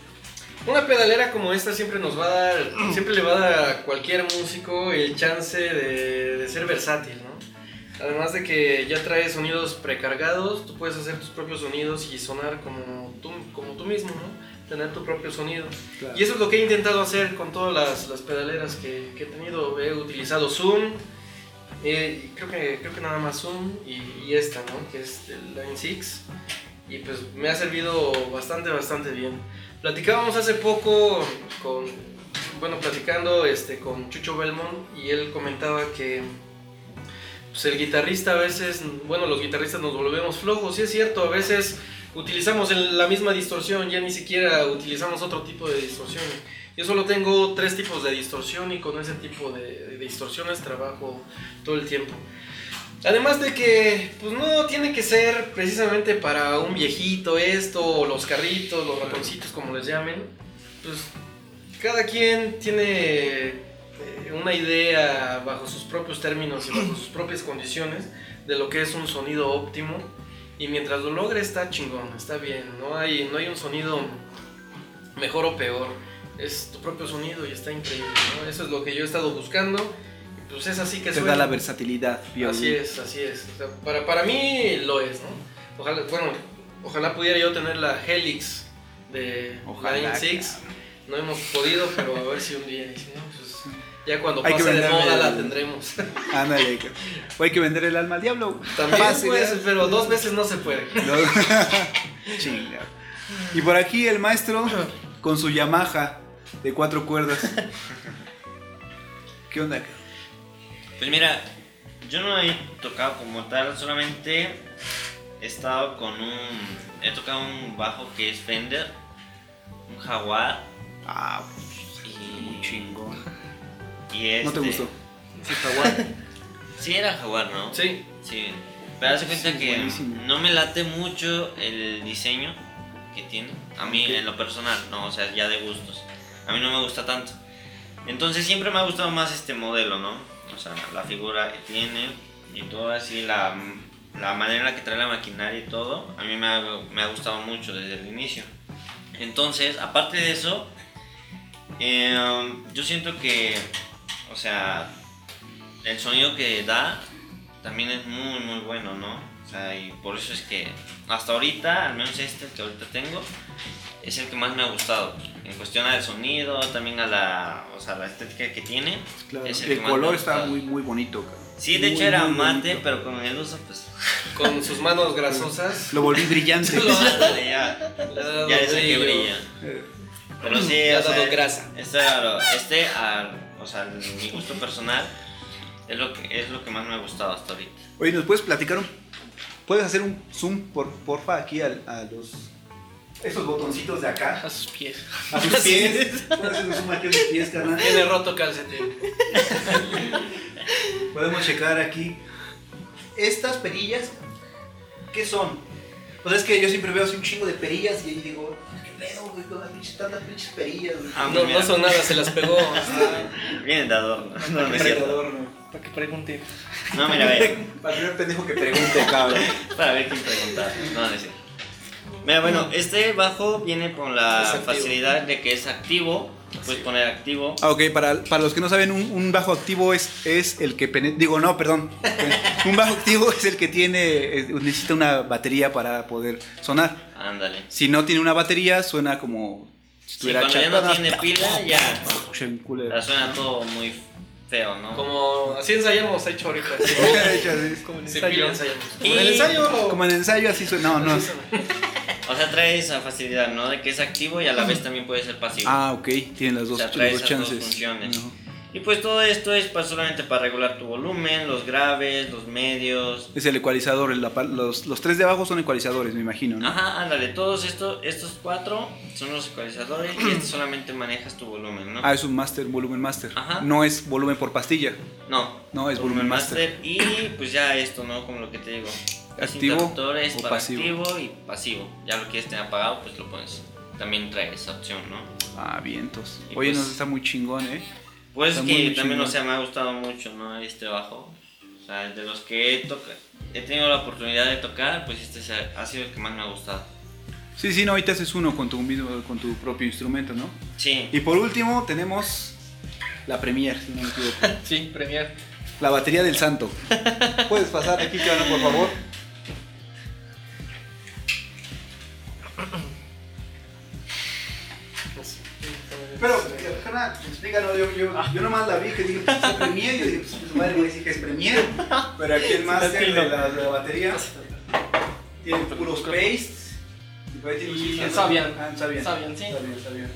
Una pedalera como esta siempre nos va a dar, [clears throat] siempre le va a dar a cualquier músico el chance de, de ser versátil, ¿no? Además de que ya trae sonidos precargados, tú puedes hacer tus propios sonidos y sonar como tú, como tú mismo, ¿no? Tener tu propio sonido. Claro. Y eso es lo que he intentado hacer con todas las, las pedaleras que, que he tenido. He utilizado Zoom, eh, creo, que, creo que nada más Zoom y, y esta, ¿no? Que es el Line 6. Y pues me ha servido bastante, bastante bien. Platicábamos hace poco con, bueno, platicando este, con Chucho Belmont y él comentaba que pues el guitarrista a veces, bueno, los guitarristas nos volvemos flojos, y es cierto, a veces utilizamos la misma distorsión, ya ni siquiera utilizamos otro tipo de distorsiones. Yo solo tengo tres tipos de distorsión y con ese tipo de, de distorsiones trabajo todo el tiempo. Además de que, pues no tiene que ser precisamente para un viejito esto, o los carritos, los ratoncitos, como les llamen. Pues cada quien tiene eh, una idea bajo sus propios términos y bajo sus propias condiciones de lo que es un sonido óptimo. Y mientras lo logre está chingón, está bien. No hay, no hay un sonido mejor o peor. Es tu propio sonido y está increíble. ¿no? Eso es lo que yo he estado buscando. Y pues es así que Te da la versatilidad, POD. Así es, así es. O sea, para, para mí lo es, ¿no? Ojalá, bueno, ojalá pudiera yo tener la Helix de Ojalá, Line 6. No hemos podido, pero a ver si un día. si no, pues ya cuando Hay que pase de moda la tendremos. [laughs] Ándale. O hay que vender el alma al diablo. También, pues, ¿eh? pero dos veces no se puede. No. [laughs] Chinga. Y por aquí el maestro con su Yamaha de cuatro cuerdas. ¿Qué onda? Pues mira, yo no he tocado como tal, solamente he estado con un. He tocado un bajo que es Fender, un Jaguar Ah, y. muy chingón. Y ¿No te este- gustó? Sí, jaguar. [laughs] Sí, era jaguar, ¿no? Sí. Sí. Pero haz de cuenta Sí, que buenísimo. no me late mucho el diseño que tiene. A mí, en lo personal, no, o sea, ya de gustos. A mí no me gusta tanto. Entonces siempre me ha gustado más este modelo, ¿no? O sea, la figura que tiene y todo así, la, la manera en la que trae la maquinaria y todo, a mí me ha, me ha gustado mucho desde el inicio. Entonces, aparte de eso, eh, yo siento que, o sea, el sonido que da también es muy, muy bueno, ¿no? O sea, y por eso es que hasta ahorita, al menos este que ahorita tengo, es el que más me ha gustado. En cuestión al sonido, también a la, o sea, la estética que tiene. Claro. es El, que más me color está muy, muy bonito. cabrón. Sí, de Muy, hecho era muy mate, bonito. pero con el uso, pues. Con sus manos grasosas. [laughs] Lo volví brillante. [laughs] ándale, ya, ya es el que brilla. Eh, Pero sí, ha o sea, dado grasa. Este, lo- este a- o sea, mi gusto personal, es lo, que, es lo que más me ha gustado hasta ahorita. Oye, ¿nos puedes platicar un... ¿Puedes hacer un zoom, por, porfa, aquí a, los... Esos botoncitos de acá? A sus pies. A sus [laughs] pies. ¿Puedes hacer un zoom aquí a mis pies, carnal? Tiene roto calcetín. [laughs] Podemos checar aquí. Estas perillas, ¿qué son? Pues es que yo siempre veo así un chingo de perillas y ahí digo, ¿qué pedo, güey? Con las pinches- tantas pinches perillas, güey. Ah, No, no son nada, se las pegó. [laughs] Vienen de adorno. No, no es cierto. Para que pregunte. No, mira, a ver. [laughs] Para el primer pendejo que pregunte, cabrón. Para ver quién pregunta. No, no es cierto. Mira, bueno, este bajo viene con la facilidad de que es activo. Puedes poner activo. Ah, ok, para, para los que no saben, un, un bajo activo es, es el que penetra. Digo, no, perdón. [laughs] un bajo activo es el que tiene. necesita una batería para poder sonar. Ándale. Si no tiene una batería, suena como. Si Sí, estuviera cuando ya no tiene pila, ya suena todo muy feo, ¿no? Como así ensayamos hecho ahorita. [laughs] Como en Sí, ensayo. pila ensayamos. Y- Como en el ensayo. Como en ensayo, así suena. No, no. Así suena. [laughs] O sea, trae esa facilidad, ¿no? De que es activo y a la vez también puede ser pasivo. Ah, ok. Tienen las O dos, sea, las trae esas dos chances. funciones. Ajá. Y pues todo esto es solamente para regular tu volumen, los graves, los medios. Es el ecualizador. el- los, los tres de abajo son ecualizadores, me imagino, ¿no? Ajá, ándale, todos estos, estos cuatro son los ecualizadores y este solamente manejas tu volumen, ¿no? Ah, es un master, volumen master. Ajá. No es volumen por pastilla. No, No, es volumen master. Y pues ya esto, ¿no? Como lo que te digo. Activo interruptores o para pasivo. activo y pasivo. Ya lo quieres tener apagado, pues lo pones. También trae esa opción, ¿no? Ah, vientos. Y Oye, pues- nos está muy chingón, ¿eh? Pues Está que muy también, chingón. o sea, me ha gustado mucho, ¿no? Este bajo. O sea, de los que he, toca- he tenido la oportunidad de tocar, pues este ha sido el que más me ha gustado. Sí, sí, no, ahorita haces uno con tu mismo, con tu propio instrumento, ¿no? Sí. Y por último tenemos la Premier, si no me equivoco. [laughs] Sí, Premier. La batería del santo. [laughs] Puedes pasar aquí, Chano, por favor. Jana, explícanos, yo, yo, yo nomás la vi que dije, pues es Premier, yo dije, pues su madre me dice que es Premier, pero aquí el máster de la, de la batería tiene puros pastes, y por ahí tiene Y unos- Sabian. Ah, Sabian. Sabian, sí. Sabian, Sabian.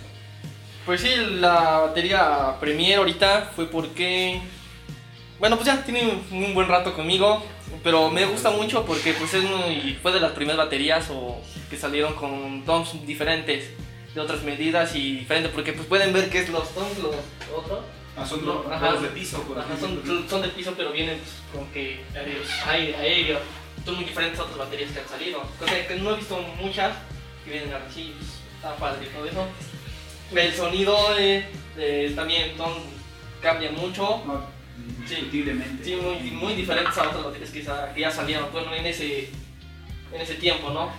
Pues sí, la batería Premier ahorita fue porque. Bueno, pues ya tiene un, un buen rato conmigo, pero me gusta mucho porque pues es muy, fue de las primeras baterías o que salieron con toms diferentes, de otras medidas y diferentes, porque pues pueden ver que es los toms, los otros. Ah, son No, los ajá. los de piso, por Ajá, son, son de piso, pero vienen pues, como que aéreos, aire, aéreo. Son muy diferentes a otras baterías que han salido. Cosa que no he visto muchas que vienen así, pues, está padre todo eso. El sonido también cambia mucho. No, Sí. indiscutiblemente. Sí, muy, muy diferentes a otras baterías que, que ya salieron bueno, en, ese, en ese tiempo, ¿no?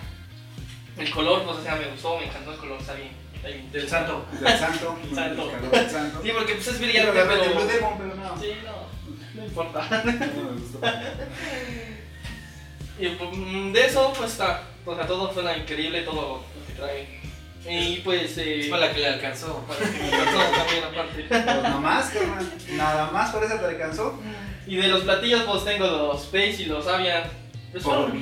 El color, pues, o sea, me gustó, me encantó el color, está bien. Está bien. Del santo. Del santo. [laughs] El santo. el calor del santo. Sí, porque pues es Pero brillante, de repente pero... Blue Demon, pero no. Sí, no, no importa. No me gustó. Y pues, de eso, pues está. O sea, todo suena increíble, todo lo que trae. Y pues. Eh, Es para la que le alcanzó. para que me alcanzó también aparte. Pues nada más, carnal. Nada más, por eso te alcanzó. Y de los platillos, pues tengo los Space y los Avian. Pues Por.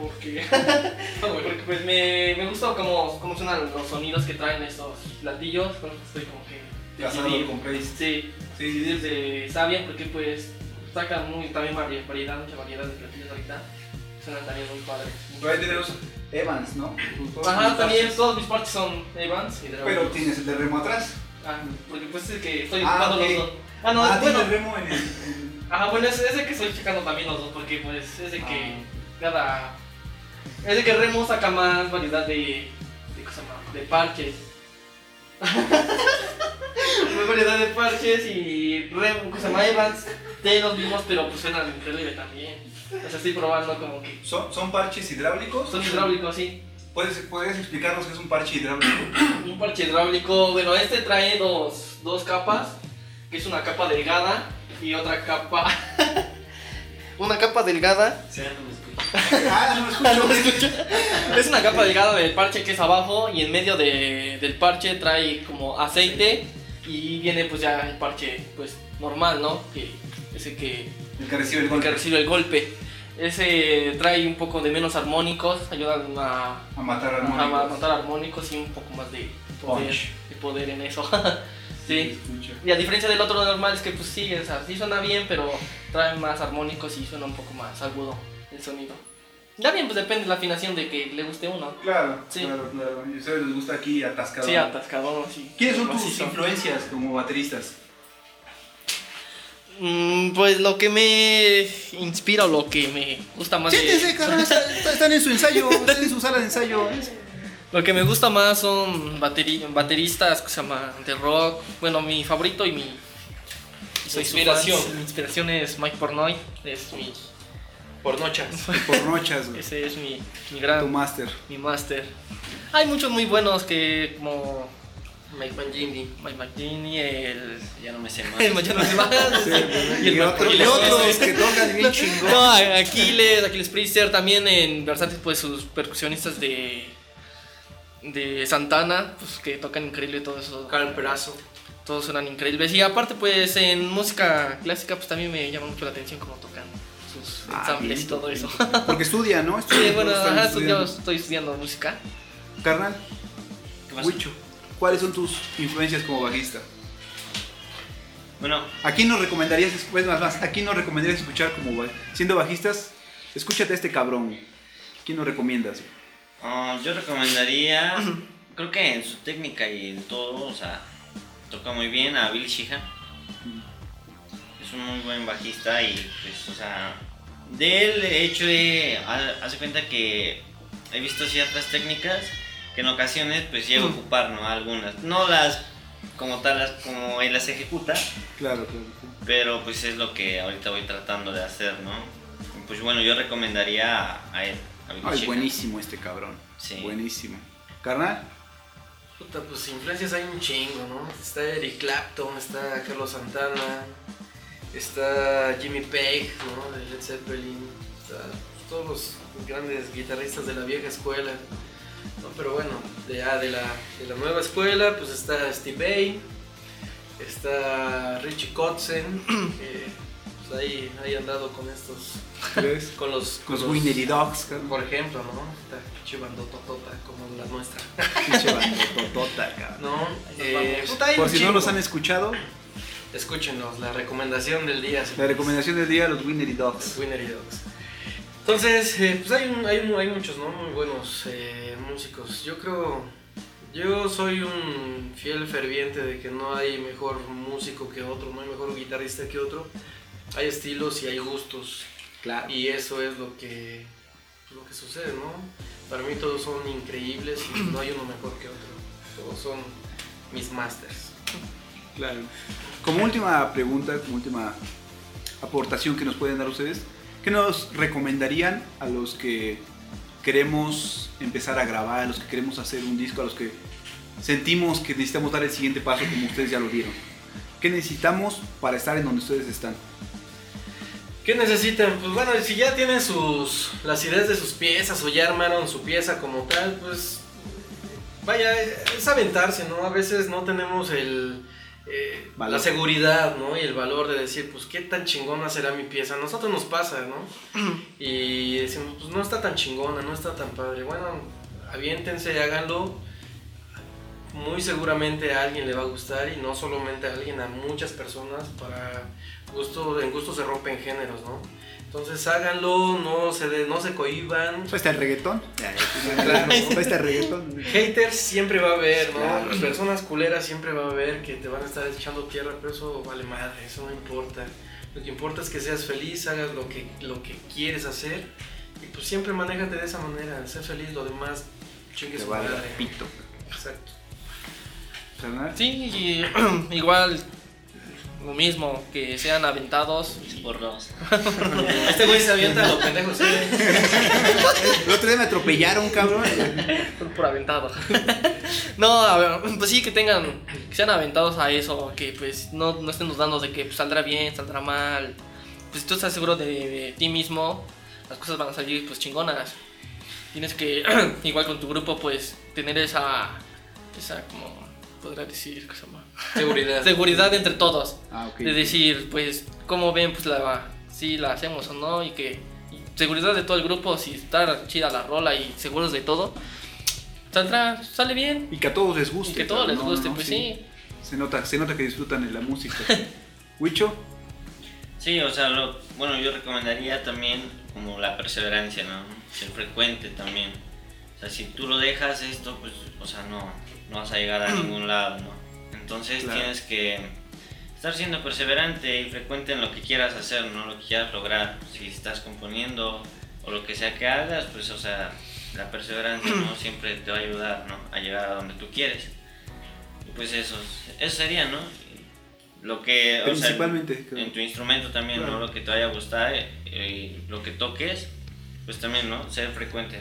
Porque, [laughs] porque pues me, me gustó cómo, cómo suenan los sonidos que traen estos platillos. Estoy como que. Decidir- con. Sí, Sí, decidir de Sabian porque pues sacan muy, también vari- variedad, mucha variedad de platillos ahorita. Suenan también muy padres. Ahí tenemos Evans, ¿no? Ajá, también todos mis partes son Evans y Pero tienes el de remo atrás. Ah, porque pues es que estoy Ah, los dos. Ah, no, ah, bueno. el remo en el. en- Ajá, bueno, es, es de que estoy checando también los dos, porque pues es de que cada... Es de que Remo saca más variedad de... de, ¿cómo se llama? de parches. [laughs] más variedad de parches y Remo, se llama Evans, tiene los mismos, pero pues suenan increíble también. O sea, estoy probando como que... ¿Son, son parches hidráulicos? Son hidráulicos, sí. ¿Puedes, ¿Puedes explicarnos qué es un parche hidráulico? [clears throat] Un parche hidráulico, bueno, este trae dos, dos capas, que es una capa delgada y otra capa... [laughs] una capa delgada Sí, no me escucho. [laughs] ah, [laughs] no me escucho. Es una capa delgada del parche que es abajo y en medio de- del parche trae como aceite y viene pues ya el parche pues normal, ¿no? Que ese que, El que recibe el el golpe. que recibe el golpe. Ese trae un poco de menos armónicos, ayuda a, A matar a armónicos. matar armónicos y un poco más de poder, de poder en eso. [laughs] Sí. Y a diferencia del otro normal es que pues sí, o sea, sí suena bien, pero trae más armónicos y suena un poco más agudo el sonido. Ya bien, pues depende de la afinación de que le guste uno. Claro, Sí. claro, claro. Y a ustedes les gusta aquí atascador. Sí, atascador, sí. ¿Quiénes son tus Macizo. influencias como bateristas? Mm, pues lo que me inspira o lo que me gusta más de- carnal. está- está- Están en su ensayo. Están en su sala de ensayo. Lo que me gusta más son bateri- bateristas que se llama de rock. Bueno, mi favorito y mi soy Inspiración. fan. Mi inspiración es Mike Pornoy. Es mi, Por nochas. [laughs] Por noches, güey. ese es mi, mi Tu gran máster. mi máster. Hay muchos muy buenos que como Mike Mangini. Mike McGinney, el Ya no me sé más. [laughs] el Mayano Semana, [laughs] Y, el otro- y Aquiles- otros que tocan bien chingón. No, Aquiles, Aquiles Priester también en versátil pues sus percusionistas de de Santana, pues que tocan increíble y todo eso. Carl Perazo. Todos suenan increíbles. Y aparte pues en música clásica pues también me llama mucho la atención cómo tocan sus Ah, ensambles bien, y todo eso. [laughs] Porque estudia, ¿no? Sí, Estudia, bueno, están ajá, estudiando. yo estoy estudiando música. Carnal, ¿Qué pasa? Huicho, ¿cuáles son tus influencias como bajista? Bueno, ¿A quién nos recomendarías, pues más, más, ¿a quién nos recomendarías escuchar como siendo bajistas? Escúchate a este cabrón. ¿Quién nos recomiendas? Ah, yo recomendaría, [clears throat] creo que en su técnica y en todo, o sea, toca muy bien a Bill Sheehan. Es un muy buen bajista y pues, o sea, de él de hecho he, ha- hace cuenta que he visto ciertas técnicas que en ocasiones pues llego a ocupar, ¿no? Algunas. No las como tal, las, como él las ejecuta, Claro, claro. pero pues es lo que ahorita voy tratando de hacer, ¿no? Pues bueno, yo recomendaría a, a él. Ay, buenísimo este cabrón. Sí. Buenísimo. Carnal, Puta, pues influencias hay un chingo, ¿no? Está Eric Clapton, está Carlos Santana, está Jimmy Page, ¿no? De Led Zeppelin, está pues, todos los grandes guitarristas de la vieja escuela. ¿no? Pero bueno, de, ah, de, la, de la nueva escuela, pues está Steve Vai, está Richie Kotzen, que [clears throat] pues ahí, ahí han dado con estos, ¿crees? [laughs] con los... Los Winnery Dogs, carnal. Por ejemplo, ¿no? Esta pinche bandototota como la nuestra. [laughs] Pinche bandototota, cabrón. ¿No? Eh, Por si no chingo. los han escuchado, Escúchenos, la recomendación del día. la recomendación del día, los Winnery Dogs. Winner y Dogs. Entonces, eh, pues hay, un- hay, un- hay muchos, ¿no? Muy buenos eh, músicos. Yo creo, yo soy un fiel ferviente de que no hay mejor músico que otro, no hay mejor guitarrista que otro. Hay estilos y hay gustos. Claro. Y eso es lo que, lo que sucede, ¿no? Para mí todos son increíbles y no hay uno mejor que otro. Todos son mis masters. Claro. Como última pregunta, como última aportación que nos pueden dar ustedes, ¿qué nos recomendarían a los que queremos empezar a grabar, a los que queremos hacer un disco, a los que sentimos que necesitamos dar el siguiente paso como ustedes ya lo dieron? ¿Qué necesitamos para estar en donde ustedes están? ¿Qué necesitan? Pues bueno, si ya tienen sus las ideas de sus piezas o ya armaron su pieza como tal, pues vaya, es aventarse, ¿no? A veces no tenemos el eh, la seguridad, ¿no? Y el valor de decir, pues qué tan chingona será mi pieza. A nosotros nos pasa, ¿no? [clears throat] Y decimos, pues no está tan chingona, no está tan padre. Bueno, aviéntense, háganlo. Muy seguramente a alguien le va a gustar y no solamente a alguien, a muchas personas para gusto, en gusto se rompen géneros, ¿no? Entonces háganlo, no se, de- no se cohiban. ¿Ahí está el reggaetón? Claro. Está el reggaetón. Haters siempre va a haber, ¿no? Claro. Personas culeras siempre va a haber que te van a estar echando tierra, pero eso vale madre, eso no importa. Lo que importa es que seas feliz, hagas lo que, lo que quieres hacer y pues siempre manéjate de esa manera, sé feliz, lo demás chingue su vale madre. pito. Exacto. Sí, y [clears throat] igual lo mismo, que sean aventados. Por dos. [laughs] Este güey se avienta a los pendejos. ¿eh? [laughs] El otro día me atropellaron, cabrón. Por, por aventado. [laughs] no, a ver, pues sí, que tengan, que sean aventados a eso, que pues no, no estén dudando de que pues, saldrá bien, saldrá mal. Pues tú estás seguro de, de ti mismo, las cosas van a salir pues chingonas. Tienes que, [clears throat] igual con tu grupo, pues tener esa, esa como, podría decir, ¿qué se llama? Seguridad. [laughs] Seguridad entre todos. Ah, ok. De decir, pues, ¿cómo ven? Pues la, si la hacemos o no, y que y seguridad de todo el grupo, si está chida la rola y seguros de todo, saldrá, sale bien. Y que a todos les Y guste. que todo cabrón, les no, guste, no, pues sí. Se nota, se nota que disfrutan de la música. [laughs] Huicho, Sí, o sea, lo, bueno, yo recomendaría también como la perseverancia, ¿no? Ser frecuente también. O sea, si tú lo dejas esto, pues, o sea, no, no vas a llegar a [clears throat] ningún lado, ¿no? Entonces Claro. tienes que estar siendo perseverante y frecuente en lo que quieras hacer, ¿no? Lo que quieras lograr. Si estás componiendo o lo que sea que hagas, pues, o sea, la perseverancia, ¿no? [clears throat] Siempre te va a ayudar, ¿no? A llegar a donde tú quieres. Y pues eso, eso sería, ¿no? Lo que, o sea, principalmente. cabrón. en tu instrumento también, Claro. ¿no? Lo que te vaya a gustar eh, y lo que toques, pues también, ¿no? Ser frecuente.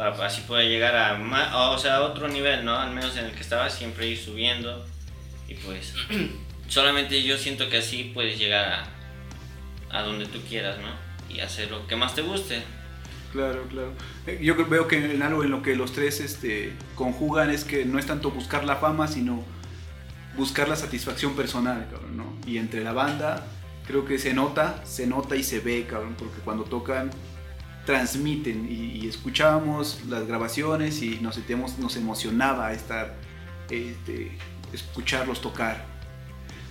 Para así poder llegar a, ma- o sea, a otro nivel, ¿no? Al menos en el que estabas, siempre ir subiendo. Y pues, [clears throat] solamente yo siento que así puedes llegar a, a donde tú quieras, ¿no? Y hacer lo que más te guste. Claro, claro. Eh, Yo creo- veo que en algo en lo que los tres este, conjugan es que no es tanto buscar la fama, sino buscar la satisfacción personal, cabrón, ¿no? Y entre la banda, creo que se nota, se nota y se ve, cabrón, porque cuando tocan, transmiten y, y escuchábamos las grabaciones y nos, sentíamos- nos emocionaba estar, este, escucharlos tocar.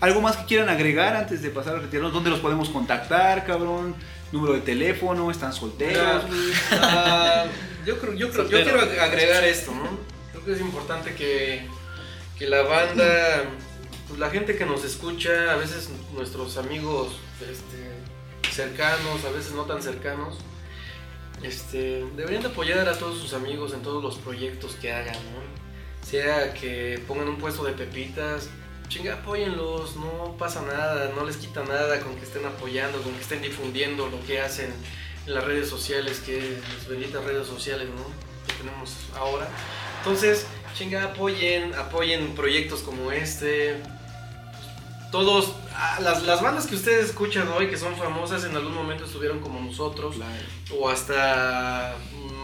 ¿Algo más que quieran agregar antes de pasar a retirarnos? ¿Dónde los podemos contactar, cabrón? ¿Número de teléfono? ¿Están solteros? Ah, yo creo, yo creo, yo quiero agregar esto, ¿no? Creo que es importante que, que la banda, pues la gente que nos escucha, a veces nuestros amigos este, cercanos, a veces no tan cercanos, este, deberían de apoyar a todos sus amigos en todos los proyectos que hagan, ¿no? Sea que pongan un puesto de pepitas, chinga, apóyenlos, no pasa nada, no les quita nada con que estén apoyando, con que estén difundiendo lo que hacen en las redes sociales, que las benditas redes sociales, ¿no? Que tenemos ahora. Entonces, chinga, apoyen, apoyen proyectos como este. Todos, ah, las, las bandas que ustedes escuchan hoy, que son famosas, en algún momento estuvieron como nosotros Claro. o hasta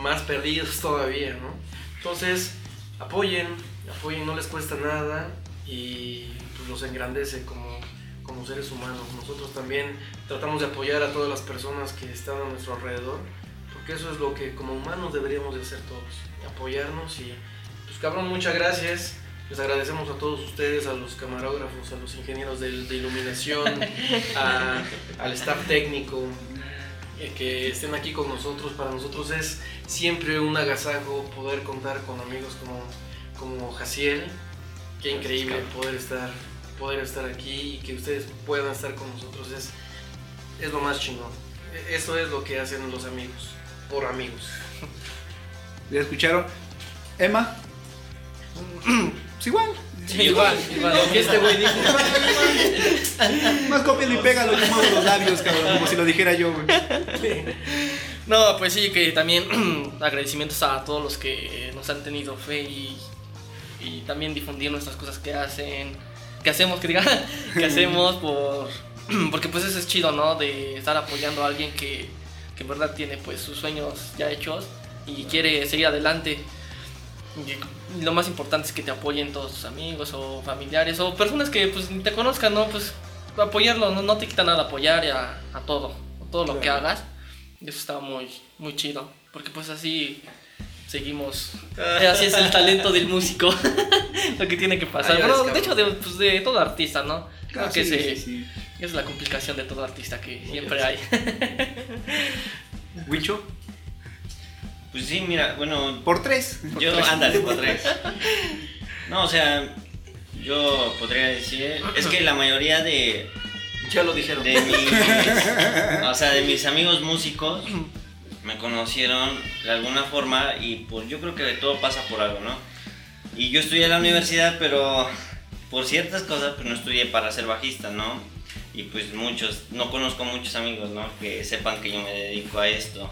más perdidos [laughs] todavía, ¿no? Entonces, apoyen, apoyen, no les cuesta nada y pues, los engrandece como, como seres humanos. Nosotros también tratamos de apoyar a todas las personas que están a nuestro alrededor, porque eso es lo que como humanos deberíamos de hacer todos, apoyarnos y pues cabrón, muchas gracias. Les agradecemos a todos ustedes, a los camarógrafos, a los ingenieros de, de iluminación, [laughs] a- al staff técnico, eh, que estén aquí con nosotros. Para nosotros es siempre un agasajo poder contar con amigos como, como Jaciel. Qué increíble poder estar, poder estar aquí y que ustedes puedan estar con nosotros. Es, es lo más chingón. E- Eso es lo que hacen los amigos, por amigos. [laughs] ¿Ya escucharon? Emma. [clears throat] Pues igual. Sí, igual, igual. Lo que este güey dijo. [laughs] Más cópialo y pégalo y muevo los labios, cabrón, como si lo dijera yo, güey. No, pues sí, que también [clears throat] agradecimientos a todos los que nos han tenido fe y, y también difundir nuestras cosas que hacen, que hacemos, que diga, [laughs] que hacemos por, [clears throat] porque pues eso es chido, ¿no? De estar apoyando a alguien que, que en verdad tiene pues sus sueños ya hechos y quiere seguir adelante. Y lo más importante es que te apoyen todos tus amigos o familiares o personas que pues te conozcan, ¿no? Pues apoyarlo, no, no te quita nada apoyar a, a todo, a todo lo que hagas. Y eso está muy, muy chido, porque pues así seguimos. Eh, Así es el talento del músico, [laughs] lo que tiene que pasar. Bueno, de hecho, de, pues, de todo artista, ¿no? Creo Ah, que sí, sí, sí. es la complicación de todo artista que siempre hay. [laughs] Huicho, Pues sí, mira, bueno, por tres. [laughs] Yo, ándale, por tres. No, o sea, yo podría decir, es que la mayoría de, Ya lo dijeron. de mis, [laughs] o sea, de mis amigos músicos me conocieron de alguna forma y pues yo creo que todo pasa por algo, ¿no? Y yo estudié en la universidad, pero por ciertas cosas pues no estudié para ser bajista, ¿no? Y pues muchos, no conozco muchos amigos, ¿no? Que sepan que yo me dedico a esto.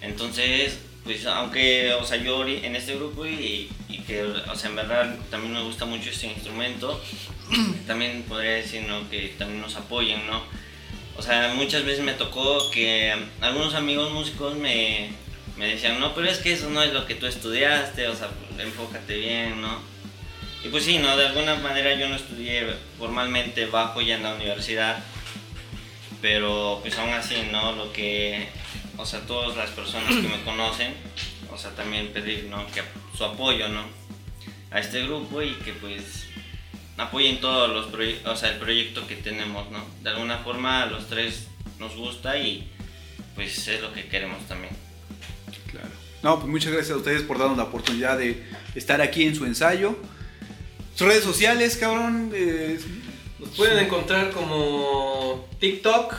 Entonces, pues aunque, o sea, yo en este grupo y, y que, o sea, en verdad también me gusta mucho este instrumento, [clears throat] también podría decir, ¿no? Que también nos apoyen, ¿no? O sea, muchas veces me tocó que algunos amigos músicos me, me decían, no, pero es que eso no es lo que tú estudiaste, o sea, enfócate bien, ¿no? Y pues sí, ¿no? De alguna manera yo no estudié formalmente bajo ya en la universidad, pero pues aún así, ¿no? Lo que, o sea, todas las personas que me conocen, o sea, también pedir, ¿no? Que su apoyo, ¿no? A este grupo y que pues apoyen todos los proyectos, o sea, el proyecto que tenemos, ¿no? De alguna forma a los tres nos gusta y pues es lo que queremos también. Claro. No, pues muchas gracias a ustedes por darnos la oportunidad de estar aquí en su ensayo. Sus redes sociales, cabrón. eh, Nos pueden encontrar como TikTok,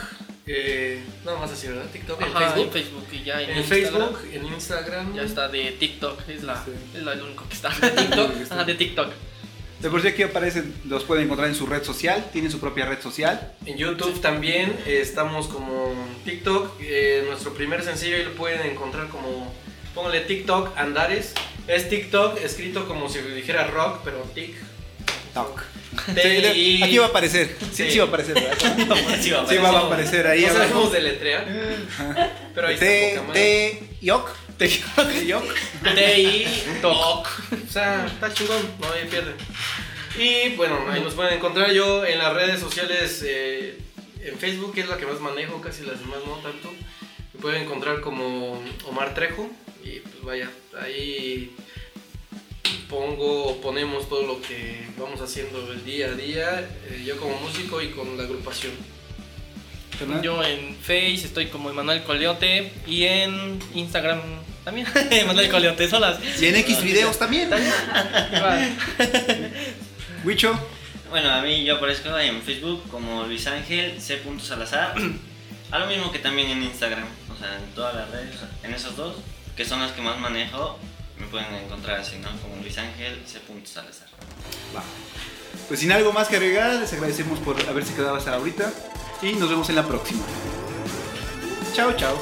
eh, nada más así, ¿verdad? TikTok, en Ajá, Facebook. en Facebook y ya en, En Instagram. Facebook, en Instagram. Ya está de TikTok, es, la, Sí. es la- el único que está. ¿De [laughs] TikTok? Ajá, de TikTok. de por sí aquí aparecen, los pueden encontrar en su red social. Tienen su propia red social. En YouTube también eh, estamos como TikTok. eh, nuestro primer sencillo ahí lo pueden encontrar como. Póngale TikTok Andares. Es TikTok escrito como si dijera rock, pero tic. T I- aquí va a aparecer. Sí, Sí. va a aparecer. [laughs] Sí, va a aparecer ahí. No sabemos deletrear. Pero ahí T, está poca madre. T, Yok. T, Yok. TikTok. O sea, está chingón, no hay pierde. Y bueno, ahí nos pueden encontrar yo en las redes sociales, eh, en Facebook, que es la que más manejo, casi las demás no tanto. Me pueden encontrar como Omar Trejo. Y pues vaya, ahí pongo, ponemos todo lo que vamos haciendo el día a día, eh, yo como músico y con la agrupación. Yo en Face estoy como Emanuel Coleote y en Instagram también. [laughs] Emanuel Coleote, solas. Y en X videos también. Igual. Wicho. Bueno, a mí yo aparezco en Facebook como Luis Ángel C. Salazar. [clears throat] A lo mismo que también en Instagram, o sea, en todas las redes, en esos dos, que son las que más manejo, me pueden encontrar así, ¿no? Como Luis Ángel C. Salazar. Va. Pues sin algo más que agregar, les agradecemos por haberse quedado hasta ahorita y nos vemos en la próxima. Chao, chao.